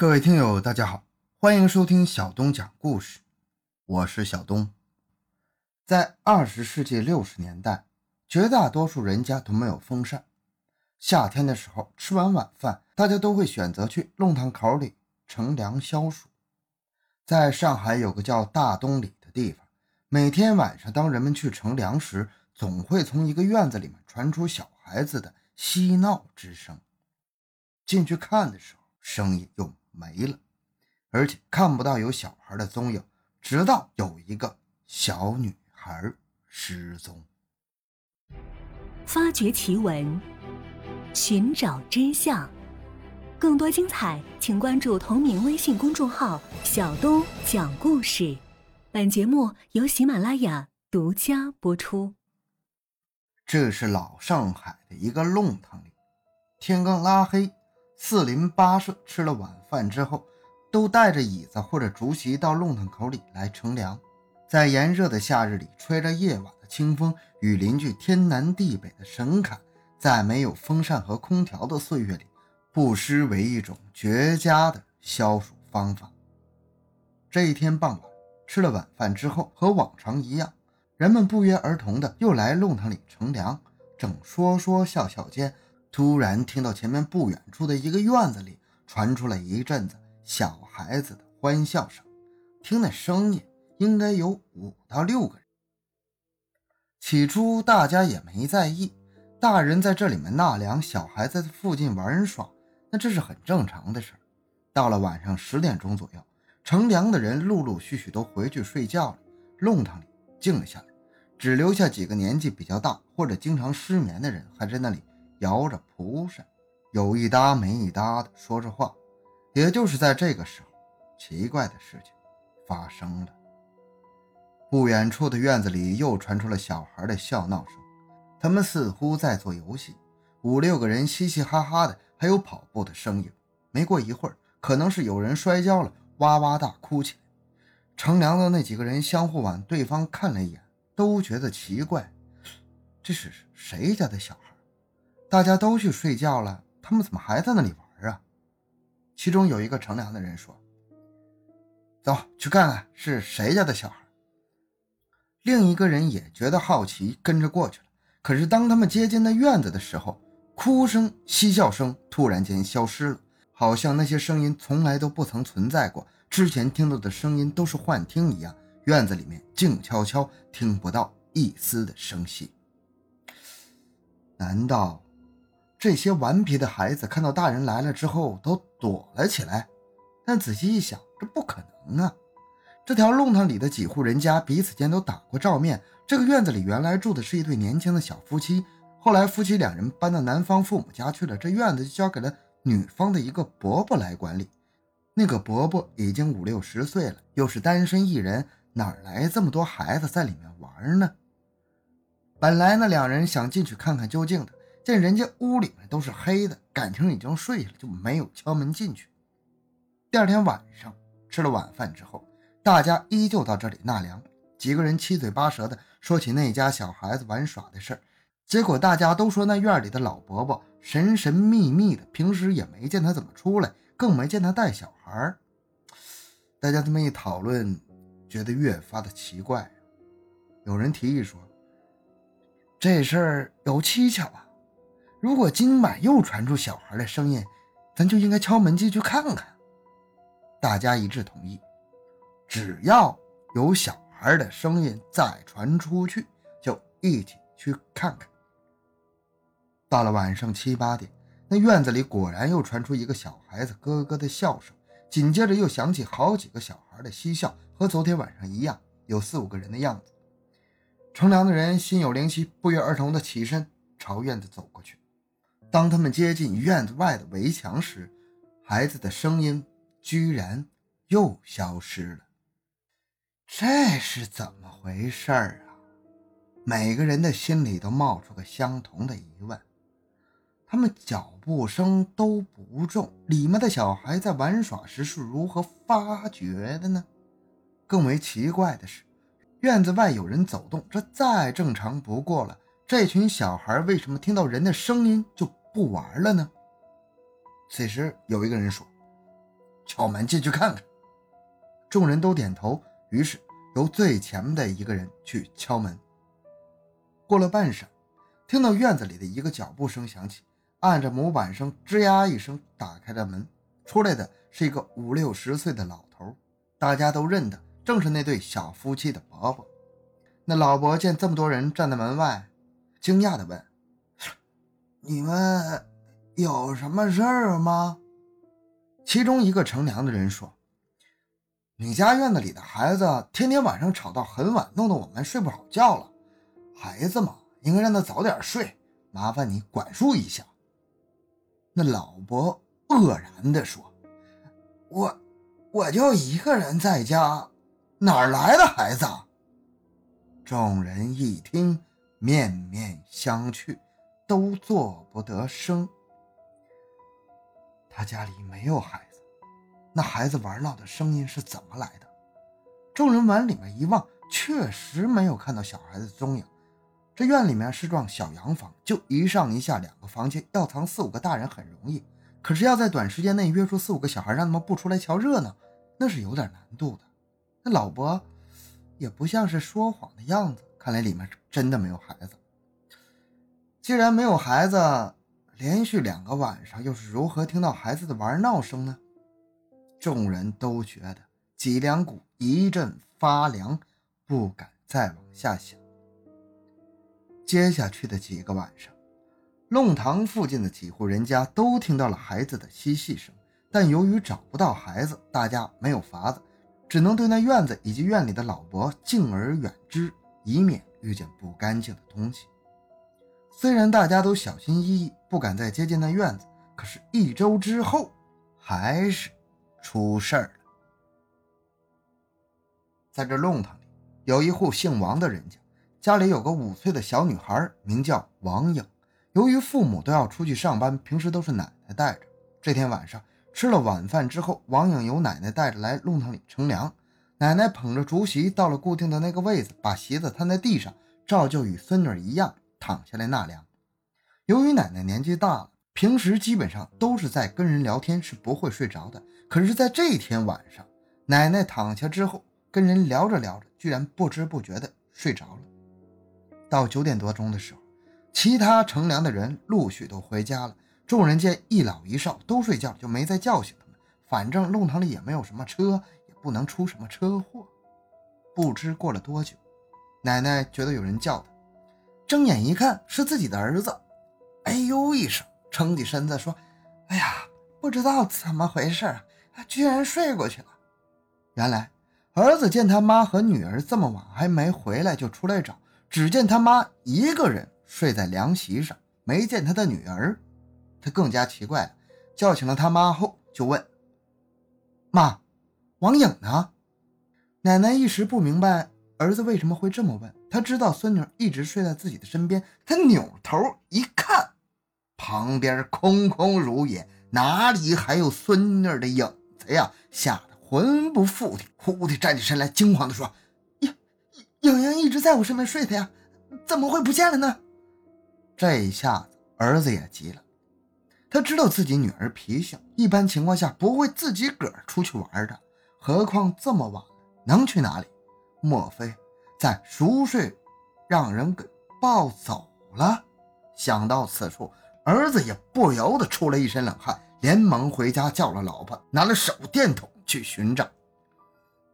各位听友，大家好，欢迎收听小东讲故事，我是小东。在二十世纪六十年代，绝大多数人家都没有风扇，夏天的时候吃完晚饭，大家都会选择去弄堂口里乘凉消暑。在上海有个叫大东里的地方，每天晚上当人们去乘凉时，总会从一个院子里面传出小孩子的嬉闹之声。进去看的时候，声音又没了，而且看不到有小孩的踪影，直到有一个小女孩失踪。发掘奇闻，寻找真相，更多精彩，请关注同名微信公众号“小东讲故事”。本节目由喜马拉雅独家播出。这是老上海的一个弄堂里，天刚拉黑。四邻八舍吃了晚饭之后，都带着椅子或者竹席到弄堂口里来乘凉。在炎热的夏日里，吹着夜晚的清风，与邻居天南地北的神侃，在没有风扇和空调的岁月里，不失为一种绝佳的消暑方法。这一天傍晚，吃了晚饭之后，和往常一样，人们不约而同的又来弄堂里乘凉。正说说笑笑间，突然听到前面不远处的一个院子里传出了一阵子小孩子的欢笑声，听那声音应该有五到六个人。起初大家也没在意，大人在这里面纳凉，小孩在附近玩耍，那这是很正常的事到了晚上十点钟左右，乘凉的人陆陆续续都回去睡觉了，弄堂里静了下来，只留下几个年纪比较大或者经常失眠的人还在那里。摇着蒲扇，有一搭没一搭的说着话。也就是在这个时候，奇怪的事情发生了。不远处的院子里又传出了小孩的笑闹声，他们似乎在做游戏，五六个人嘻嘻哈哈的，还有跑步的声音。没过一会儿，可能是有人摔跤了，哇哇大哭起来。乘凉的那几个人相互往对方看了一眼，都觉得奇怪，这是谁家的小孩？大家都去睡觉了，他们怎么还在那里玩啊？其中有一个乘凉的人说：“走去看看是谁家的小孩。”另一个人也觉得好奇，跟着过去了。可是当他们接近那院子的时候，哭声、嬉笑声突然间消失了，好像那些声音从来都不曾存在过，之前听到的声音都是幻听一样。院子里面静悄悄，听不到一丝的声息。难道？这些顽皮的孩子看到大人来了之后，都躲了起来。但仔细一想，这不可能啊！这条弄堂里的几户人家彼此间都打过照面。这个院子里原来住的是一对年轻的小夫妻，后来夫妻两人搬到男方父母家去了，这院子就交给了女方的一个伯伯来管理。那个伯伯已经五六十岁了，又是单身一人，哪来这么多孩子在里面玩呢？本来呢，两人想进去看看究竟的。见人家屋里面都是黑的，感情已经睡了，就没有敲门进去。第二天晚上吃了晚饭之后，大家依旧到这里纳凉。几个人七嘴八舌的说起那家小孩子玩耍的事儿，结果大家都说那院里的老伯伯神神秘秘的，平时也没见他怎么出来，更没见他带小孩。大家这么一讨论，觉得越发的奇怪。有人提议说：“这事儿有蹊跷啊！”如果今晚又传出小孩的声音，咱就应该敲门进去看看。大家一致同意，只要有小孩的声音再传出去，就一起去看看。到了晚上七八点，那院子里果然又传出一个小孩子咯咯的笑声，紧接着又响起好几个小孩的嬉笑，和昨天晚上一样，有四五个人的样子。乘凉的人心有灵犀，不约而同的起身朝院子走过去。当他们接近院子外的围墙时，孩子的声音居然又消失了。这是怎么回事儿啊？每个人的心里都冒出个相同的疑问。他们脚步声都不重，里面的小孩在玩耍时是如何发觉的呢？更为奇怪的是，院子外有人走动，这再正常不过了。这群小孩为什么听到人的声音就？不玩了呢。此时有一个人说：“敲门进去看看。众人都点头，于是由最前面的一个人去敲门。过了半晌，听到院子里的一个脚步声响起，按着模板声，吱呀一声打开了门，出来的是一个五六十岁的老头，大家都认得，正是那对小夫妻的伯伯。那老伯见这么多人站在门外，惊讶地问：“你们有什么事儿吗？”其中一个乘凉的人说。你家院子里的孩子天天晚上吵到很晚，弄得我们睡不好觉了。孩子嘛，应该让他早点睡，麻烦你管束一下。那老伯愕然地说：“我，我就一个人在家，哪来的孩子？”众人一听，面面相觑，都做不得声。他家里没有孩子。那孩子玩闹的声音是怎么来的？众人往里面一望，确实没有看到小孩子踪影。这院里面是幢小洋房，就一上一下两个房间，要藏四五个大人很容易，可是要在短时间内约出四五个小孩，让他们不出来瞧热闹，那是有点难度的。那老伯也不像是说谎的样子，看来里面真的没有孩子。既然没有孩子，连续两个晚上又是如何听到孩子的玩闹声呢？众人都觉得脊梁骨一阵发凉，不敢再往下想。接下去的几个晚上，弄堂附近的几户人家都听到了孩子的嬉戏声，但由于找不到孩子，大家没有法子，只能对那院子以及院里的老伯敬而远之，以免遇见不干净的东西。虽然大家都小心翼翼，不敢再接近那院子，可是，一周之后，还是。出事儿了，在这弄堂里有一户姓王的人家，家里有个五岁的小女孩，名叫王颖。由于父母都要出去上班，平时都是奶奶带着。这天晚上吃了晚饭之后，王颖由奶奶带着来弄堂里乘凉。奶奶捧着竹席到了固定的那个位子，把席子摊在地上，照旧与孙女一样躺下来纳凉。由于奶奶年纪大了。平时基本上都是在跟人聊天，是不会睡着的。可是，在这天晚上，奶奶躺下之后，跟人聊着聊着，居然不知不觉的睡着了。到九点多钟的时候，其他乘凉的人陆续都回家了。众人见一老一少都睡觉，就没再叫醒他们。反正弄堂里也没有什么车，也不能出什么车祸。不知过了多久，奶奶觉得有人叫她，睁眼一看，是自己的儿子。哎呦一声。撑起身子说：“哎呀，不知道怎么回事，居然睡过去了。原来儿子见他妈和女儿这么晚还没回来，就出来找，只见他妈一个人睡在凉席上，没见他的女儿。他更加奇怪了，叫醒了他妈后，就问：妈，王颖呢？奶奶一时不明白儿子为什么会这么问。他知道孙女一直睡在自己的身边，他扭头一看。”旁边空空如也，哪里还有孙女的影子呀？吓得魂不附体，忽地站起身来，惊慌地说：“颖颖颖一直在我身边睡的呀，怎么会不见了呢？”这一下子，儿子也急了。他知道自己女儿脾性，一般情况下不会自己个儿出去玩的，何况这么晚了，能去哪里？莫非在熟睡，让人给抱走了？想到此处。儿子也不由得出了一身冷汗，连忙回家叫了老婆，拿了手电筒去寻找。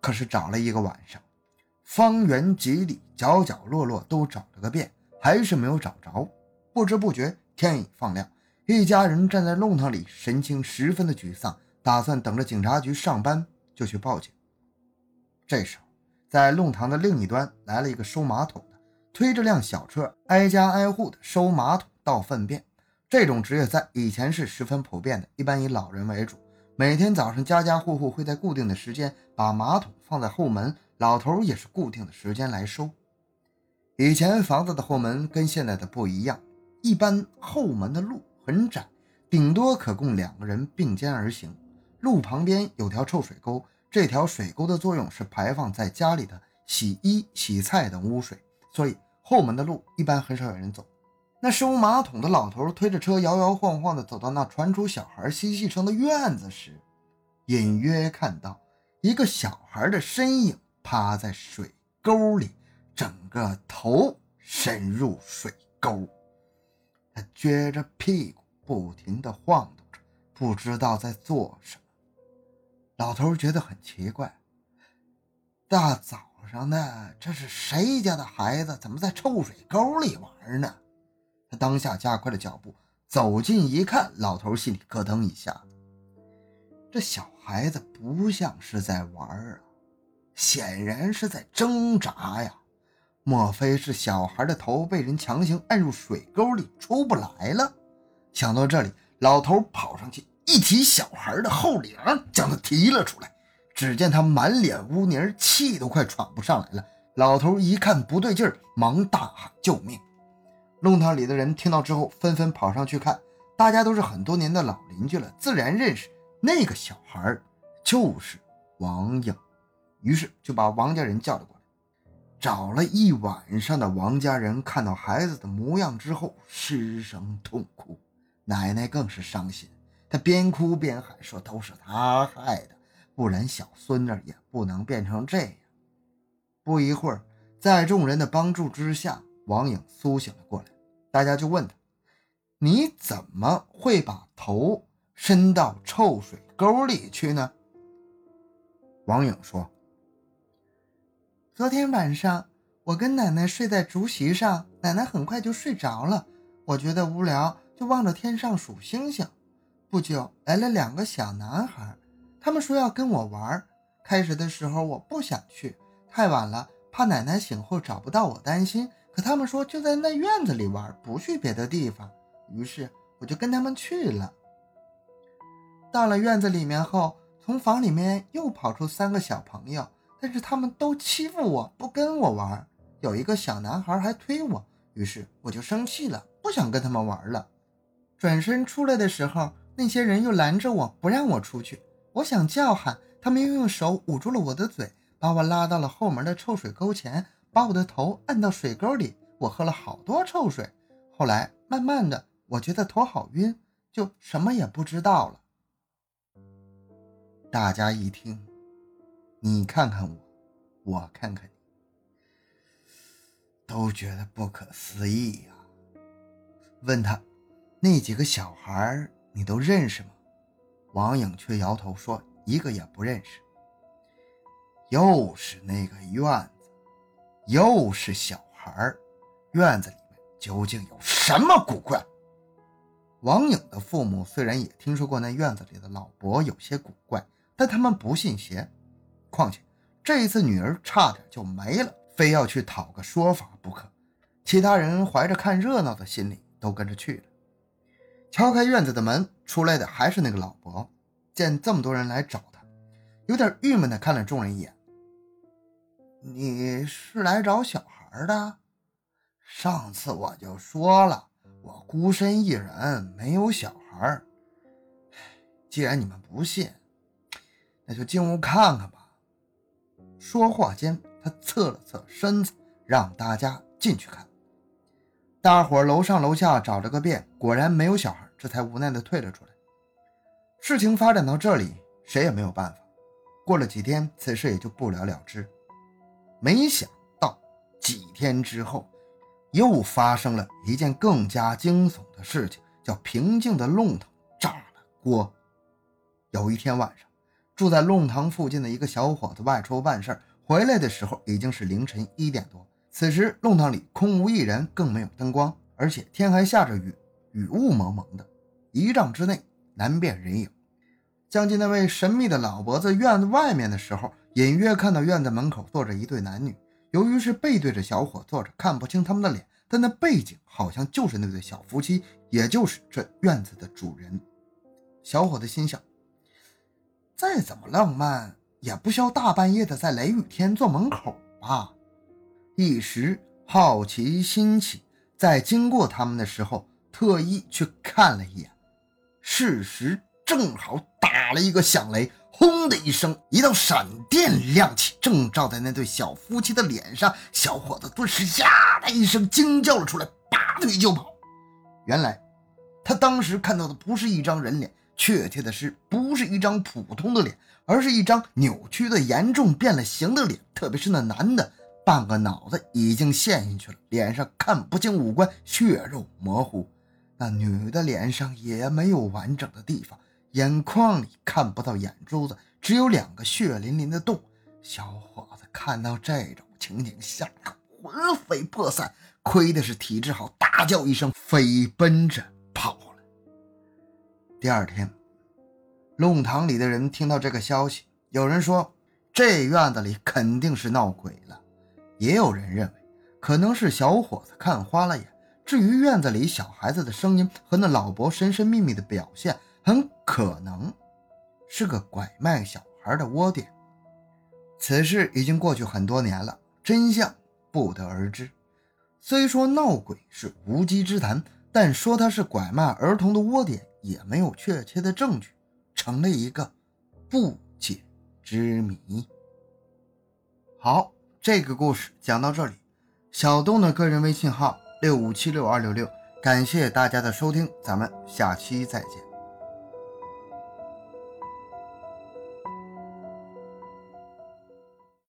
可是找了一个晚上，方圆几里角角落落都找了个遍，还是没有找着。不知不觉天已放亮，一家人站在弄堂里，神情十分的沮丧，打算等着警察局上班就去报警。这时候，在弄堂的另一端来了一个收马桶的，推着辆小车，挨家挨户的收马桶倒粪便。这种职业在以前是十分普遍的，一般以老人为主。每天早上，家家户户会在固定的时间把马桶放在后门，老头也是固定的时间来收。以前房子的后门跟现在的不一样，一般后门的路很窄，顶多可供两个人并肩而行。路旁边有条臭水沟，这条水沟的作用是排放在家里的洗衣、洗菜等污水，所以后门的路一般很少有人走。那收马桶的老头推着车摇摇晃晃地走到那传出小孩嬉戏声的院子时，隐约看到一个小孩的身影趴在水沟里，整个头深入水沟。他撅着屁股，不停地晃动着，不知道在做什么。老头觉得很奇怪，大早上的，这是谁家的孩子？怎么在臭水沟里玩呢？他当下加快了脚步，走近一看，老头心里咯噔一下。这小孩子不像是在玩啊，显然是在挣扎呀。莫非是小孩的头被人强行按入水沟里出不来了？想到这里，老头跑上去一提小孩的后领，将他提了出来。只见他满脸污泥，气都快喘不上来了。老头一看不对劲儿，忙大喊救命。弄堂里的人听到之后，纷纷跑上去看。大家都是很多年的老邻居了，自然认识那个小孩就是王颖，于是就把王家人叫了过来。找了一晚上的王家人看到孩子的模样之后，失声痛哭。奶奶更是伤心，他边哭边喊说：“都是他害的，不然小孙女也不能变成这样。”不一会儿，在众人的帮助之下，王颖苏醒了过来。大家就问他：“你怎么会把头伸到臭水沟里去呢？”王颖说。昨天晚上，我跟奶奶睡在竹席上，奶奶很快就睡着了。我觉得无聊，就望着天上数星星。不久来了两个小男孩，他们说要跟我玩。开始的时候我不想去，太晚了，怕奶奶醒后找不到我担心。可他们说就在那院子里玩，不去别的地方。于是我就跟他们去了。到了院子里面后，从房里面又跑出三个小朋友。但是他们都欺负我，不跟我玩。有一个小男孩还推我，于是我就生气了，不想跟他们玩了。转身出来的时候，那些人又拦着我，不让我出去。我想叫喊，他们又用手捂住了我的嘴，把我拉到了后门的臭水沟前，把我的头按到水沟里。我喝了好多臭水，后来慢慢的，我觉得头好晕，就什么也不知道了。大家一听。你看看我，我看看你，都觉得不可思议呀。问他，那几个小孩你都认识吗？王颖却摇头说，一个也不认识。又是那个院子，又是小孩院子里面究竟有什么古怪？王颖的父母虽然也听说过那院子里的老伯有些古怪，但他们不信邪。况且这一次女儿差点就没了，非要去讨个说法不可。其他人怀着看热闹的心理，都跟着去了。敲开院子的门，出来的还是那个老伯。见这么多人来找他，有点郁闷的看了众人一眼：“你是来找小孩的？上次我就说了，我孤身一人，没有小孩。既然你们不信，那就进屋看看吧。”说话间，他侧了侧身子，让大家进去看。大伙楼上楼下找了个遍，果然没有小孩，这才无奈的退了出来。事情发展到这里，谁也没有办法。过了几天，此事也就不了了之。没想到几天之后，又发生了一件更加惊悚的事情，叫平静的弄堂炸了锅。有一天晚上。住在弄堂附近的一个小伙子外出办事回来的时候已经是凌晨一点多。此时弄堂里空无一人，更没有灯光，而且天还下着雨，雨雾蒙蒙的，一丈之内难辨人影。将近那位神秘的老伯子院子外面的时候，隐约看到院子门口坐着一对男女。由于是背对着小伙坐着，看不清他们的脸，但那背景好像就是那对小夫妻，也就是这院子的主人。小伙子心想。再怎么浪漫，也不需要大半夜的在雷雨天坐门口吧。一时好奇心起，在经过他们的时候，特意去看了一眼。事实正好打了一个响雷，轰的一声，一道闪电亮起，正照在那对小夫妻的脸上。小伙子顿时呀的一声惊叫了出来，拔腿就跑。原来他当时看到的不是一张人脸。确切的是，不是一张普通的脸，而是一张扭曲的、严重变了形的脸。特别是那男的，半个脑子已经陷进去了，脸上看不清五官，血肉模糊。那女的脸上也没有完整的地方，眼眶里看不到眼珠子，只有两个血淋淋的洞。小伙子看到这种情景，吓得魂飞魄散，亏的是体质好，大叫一声，飞奔着跑了。第二天，弄堂里的人听到这个消息，有人说这院子里肯定是闹鬼了，也有人认为可能是小伙子看花了眼。至于院子里小孩子的声音和那老伯神神秘秘的表现，很可能是个拐卖小孩的窝点。此事已经过去很多年了，真相不得而知。虽说闹鬼是无稽之谈，但说他是拐卖儿童的窝点，也没有确切的证据，成了一个不解之谜。好，这个故事讲到这里，小东的个人微信号。六五七六二六六，感谢大家的收听，咱们下期再见。